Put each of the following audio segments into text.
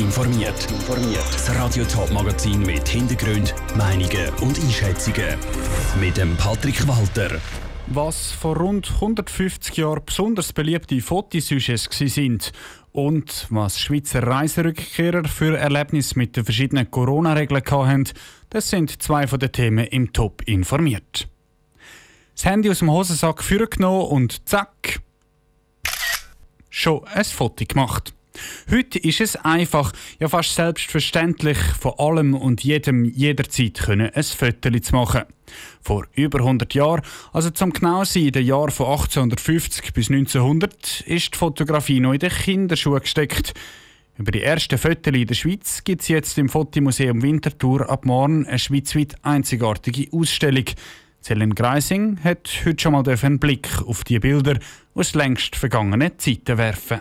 informiert. Das Radio Top Magazin mit Hintergrund, Meinungen und Einschätzungen mit dem Patrick Walter. Was vor rund 150 Jahren besonders beliebte Fotosujets sind und was Schweizer Reiserückkehrer für Erlebnisse mit den verschiedenen Corona-Regeln hatten, das sind zwei von den Themen im Top informiert. Das Handy aus dem Hosensack vorgenommen und zack, schon ein Foto gemacht. Heute ist es einfach, ja fast selbstverständlich, von allem und jedem jederzeit können ein Foto zu machen. Vor über 100 Jahren, also zum genau sein, in den Jahren von 1850 bis 1900, ist die Fotografie noch in den Kinderschuhen gesteckt. Über die ersten Fotos in der Schweiz gibt es jetzt im Fotomuseum Winterthur ab morgen eine schweizweit einzigartige Ausstellung. Celine Greising hat heute schon mal einen Blick auf die Bilder aus längst vergangenen Zeiten werfen.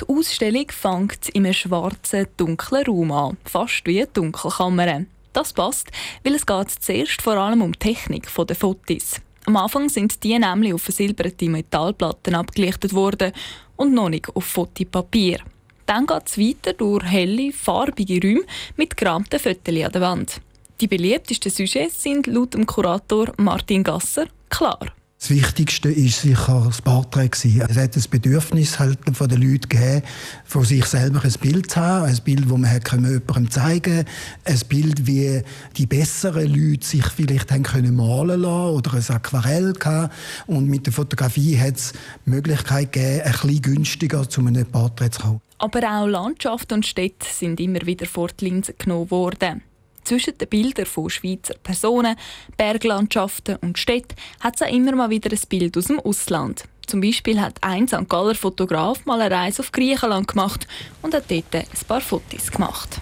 Die Ausstellung fängt in einem schwarzen, dunklen Raum an, fast wie eine Dunkelkammer. Das passt, weil es geht zuerst vor allem um die Technik der Fotos. Am Anfang sind die nämlich auf versilberte Metallplatten abgelichtet worden und noch nicht auf Fotopapier. Dann geht es weiter durch helle, farbige Räume mit gerahmten Fotos an der Wand. Die beliebtesten Sujets sind laut dem Kurator Martin Gasser klar. Das Wichtigste ist sicher das Porträt. Es hat das Bedürfnis halt von den Leuten gegeben, von sich selber ein Bild zu haben. Ein Bild, das man jemandem zeigen konnte. Ein Bild, wie die besseren Leute sich vielleicht haben können malen lassen oder ein Aquarell gehabt. Und mit der Fotografie hat es die Möglichkeit gegeben, ein bisschen günstiger zu einem Porträt zu kommen. Aber auch Landschaft und Städte sind immer wieder vor die Linse genommen worden. Zwischen den Bildern von Schweizer Personen, Berglandschaften und Städten hat es auch immer mal wieder ein Bild aus dem Ausland. Zum Beispiel hat ein St. Galler Fotograf mal eine Reise auf Griechenland gemacht und hat dort ein paar Fotos gemacht.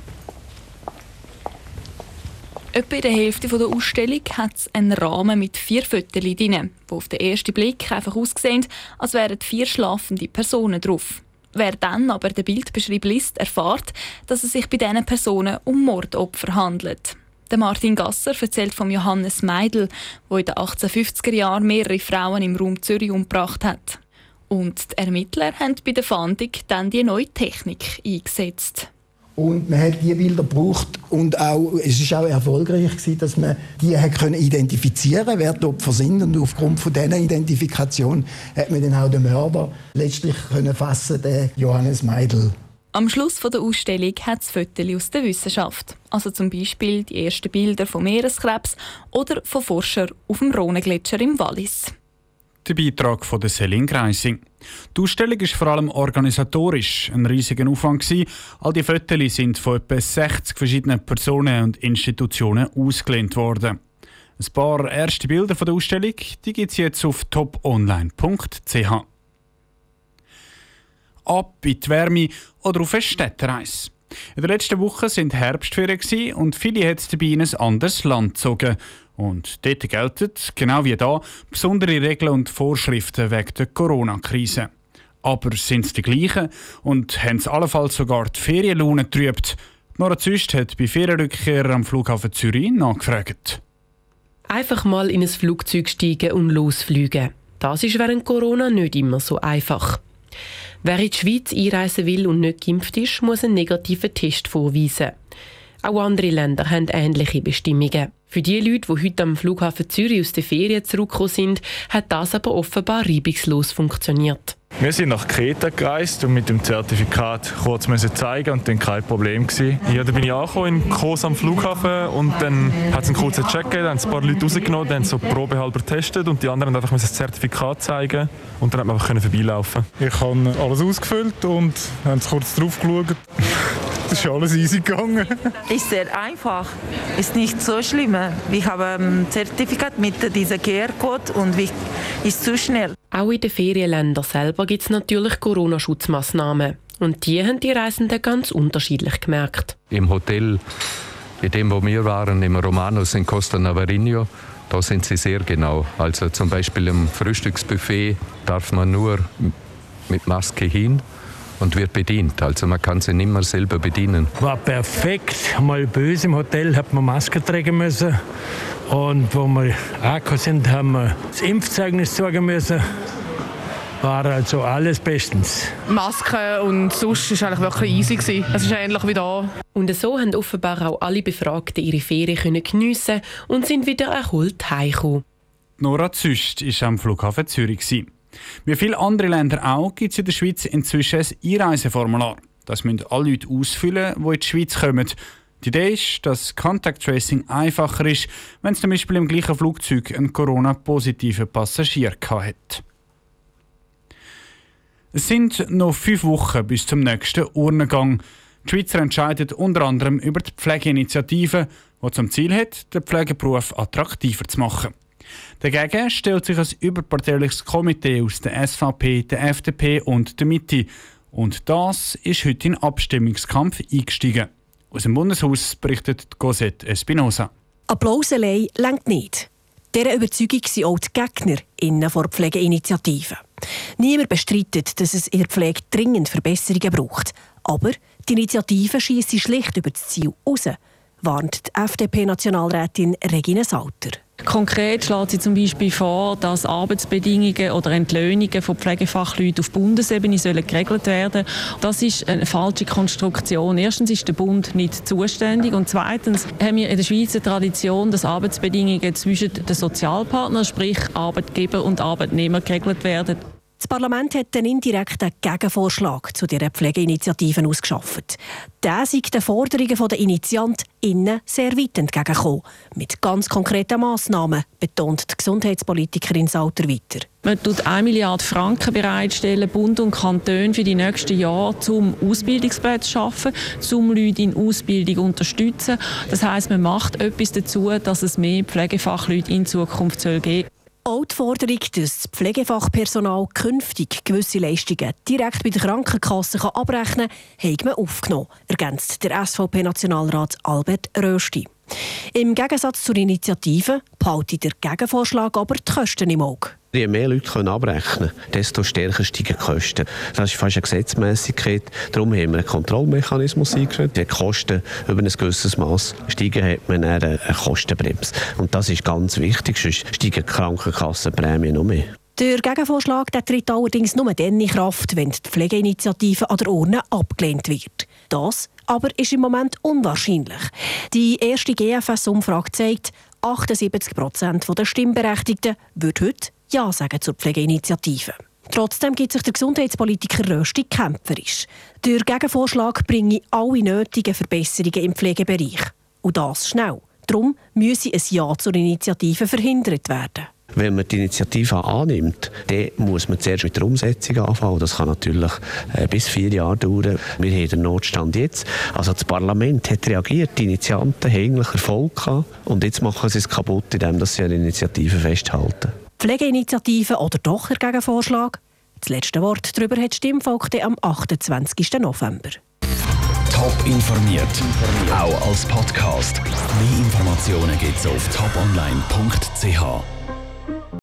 Etwa in der Hälfte der Ausstellung hat es einen Rahmen mit vier Fotos drin, die auf den ersten Blick einfach aussehen, als wären vier schlafende Personen drauf. Wer dann aber den Bildbeschrieb liest, erfährt, dass es sich bei diesen Personen um Mordopfer handelt. Der Martin Gasser erzählt von Johannes Meidel, der in den 1850er Jahren mehrere Frauen im Raum Zürich umgebracht hat. Und die Ermittler haben bei der Fahndung dann die neue Technik eingesetzt. Und man hat die Bilder gebraucht und auch, es ist auch erfolgreich gewesen, dass man die hat können identifizieren wer die Opfer sind. Und aufgrund von dieser Identifikation hat man dann auch den Mörder letztlich können fassen, den Johannes Meidel. Am Schluss der Ausstellung hat es Fotos aus der Wissenschaft. Also zum Beispiel die ersten Bilder von Meereskrebs oder von Forschern auf dem Rhonegletscher im Wallis. Der Beitrag von der Selin Greising. Die Ausstellung ist vor allem organisatorisch ein riesiger Aufwand All die Fotos sind von etwa 60 verschiedenen Personen und Institutionen ausgelehnt worden. Ein paar erste Bilder von der Ausstellung gibt es jetzt auf toponline.ch. Ab in die Wärme oder auf eine Städtereise. In der letzten Woche sind Herbstferien und viele haben dabei in ein anderes Land gezogen. Und dort gelten, genau wie da, besondere Regeln und Vorschriften wegen der Corona-Krise. Aber sind es die gleichen und haben es allenfalls sogar die Ferienlaune getrübt? Nora Züst hat bei Ferienrückkehrern am Flughafen Zürich nachgefragt. Einfach mal in ein Flugzeug steigen und losfliegen. Das ist während Corona nicht immer so einfach. Wer in die Schweiz einreisen will und nicht geimpft ist, muss einen negativen Test vorweisen. Auch andere Länder haben ähnliche Bestimmungen. Für die Leute, die heute am Flughafen Zürich aus den Ferien zurückgekommen sind, hat das aber offenbar reibungslos funktioniert. Wir sind nach Kreta gereist und mit dem Zertifikat kurz müssen zeigen und dann kein Problem gewesen. Ja, da bin ich angekommen in Kos am Flughafen und dann hat es einen kurzen Check gegeben, dann haben ein paar Leute rausgenommen, dann so probehalber getestet und die anderen haben einfach das Zertifikat zeigen und dann hat man einfach vorbeilaufen. Ich habe alles ausgefüllt und haben kurz drauf geschaut. Das ist alles easy gegangen. Ist sehr einfach. Ist nicht so schlimm. Ich habe ein Zertifikat mit diesem QR-Code und ist zu schnell. Auch in den Ferienländern selber gibt es natürlich Corona-Schutzmaßnahmen. Und die haben die Reisenden ganz unterschiedlich gemerkt. Im Hotel, in dem wo wir waren, im Romanos in Costa Navarino, da sind sie sehr genau. Also zum Beispiel im Frühstücksbuffet darf man nur mit Maske hin und wird bedient. Also man kann sie nicht mehr selber bedienen. War perfekt. Mal böse im Hotel hat man Maske tragen müssen. Und wo wir angekommen sind, haben wir das Impfzeugnis zeigen müssen. war also alles bestens. Maske und sonst war eigentlich wirklich easy. Gewesen. Es ist ähnlich wie da. Und so haben offenbar auch alle Befragten ihre Ferien geniessen und sind wieder erholt heimgekommen. Nora Züst war am Flughafen Zürich. Wie viele andere Länder auch gibt es in der Schweiz inzwischen ein Einreiseformular. Das müssen alle Leute ausfüllen, die in die Schweiz kommen. Die Idee ist, dass Contact Tracing einfacher ist, wenn es zum Beispiel im gleichen Flugzeug einen Corona-positiven Passagier hat. Es sind noch fünf Wochen bis zum nächsten Urnengang. Die Schweizer entscheidet unter anderem über die Pflegeinitiative, die zum Ziel hat, den Pflegeberuf attraktiver zu machen. Dagegen stellt sich ein überparteiliches Komitee aus der SVP, der FDP und der Mitte. Und das ist heute in Abstimmungskampf eingestiegen. Aus dem Bundeshaus berichtet Cosette Espinosa. Applaus allein längt nicht. Dieser Überzeugung sind auch die Gegner innen vor Pflegeinitiativen. Niemand bestreitet, dass es in der Pflege dringend Verbesserungen braucht. Aber die Initiative schießt schlicht über das Ziel raus, warnt die FDP-Nationalrätin Regine Sauter. Konkret schlägt sie zum Beispiel vor, dass Arbeitsbedingungen oder Entlöhnungen von Pflegefachleuten auf Bundesebene sollen geregelt werden Das ist eine falsche Konstruktion. Erstens ist der Bund nicht zuständig und zweitens haben wir in der Schweiz eine Tradition, dass Arbeitsbedingungen zwischen den Sozialpartnern, sprich Arbeitgeber und Arbeitnehmer, geregelt werden. Das Parlament hat einen indirekten Gegenvorschlag zu dieser Pflegeinitiative ausgeschafft. Der sei den Forderungen der InitiantInnen sehr weit entgegengekommen. Mit ganz konkreten Massnahmen, betont die Gesundheitspolitikerin Sauter weiter. Man tut 1 Milliarde Franken bereitstellen, Bund und Kanton für die nächsten Jahre, um Ausbildungsplätze zu schaffen, um Leute in Ausbildung zu unterstützen. Das heisst, man macht etwas dazu, dass es mehr Pflegefachleute in Zukunft geben soll. Auch die Forderung, dass das Pflegefachpersonal künftig gewisse Leistungen direkt bei der Krankenkasse abrechnen kann, hat man aufgenommen, ergänzt der SVP-Nationalrat Albert Rösti. Im Gegensatz zur Initiative behaltet der Gegenvorschlag aber die Kosten im Auge. Je mehr Leute abrechnen können, desto stärker steigen die Kosten. Das ist fast eine Gesetzmäßigkeit. Darum haben wir einen Kontrollmechanismus eingeführt. Wenn die Kosten über ein gewisses Maß steigen, hat man eine Kostenbremse. Und das ist ganz wichtig, sonst steigen die Krankenkassenprämien noch mehr. Der Gegenvorschlag der tritt allerdings nur dann in Kraft, wenn die Pflegeinitiative an der Urne abgelehnt wird. Das aber ist im Moment unwahrscheinlich. Die erste GFS-Umfrage zeigt, 78 Prozent der Stimmberechtigten würden heute ja sagen zur Pflegeinitiative. Trotzdem gibt sich der Gesundheitspolitiker Rösti kämpferisch. Der Gegenvorschlag bringe alle nötigen Verbesserungen im Pflegebereich. Und das schnell. Darum müsse ein Ja zur Initiative verhindert werden. Wenn man die Initiative annimmt, dann muss man zuerst mit der Umsetzung anfangen. Das kann natürlich äh, bis vier Jahre dauern. Wir haben den Notstand jetzt. Also das Parlament hat reagiert, die Initianten haben eigentlich Erfolg gehabt und jetzt machen sie es kaputt, indem sie an der Initiative festhalten. Pflegeinitiative oder doch der Gegenvorschlag? Das letzte Wort darüber hat Stimmvolk am 28. November. Top informiert, auch als Podcast. Mehr Informationen gibt es auf toponline.ch.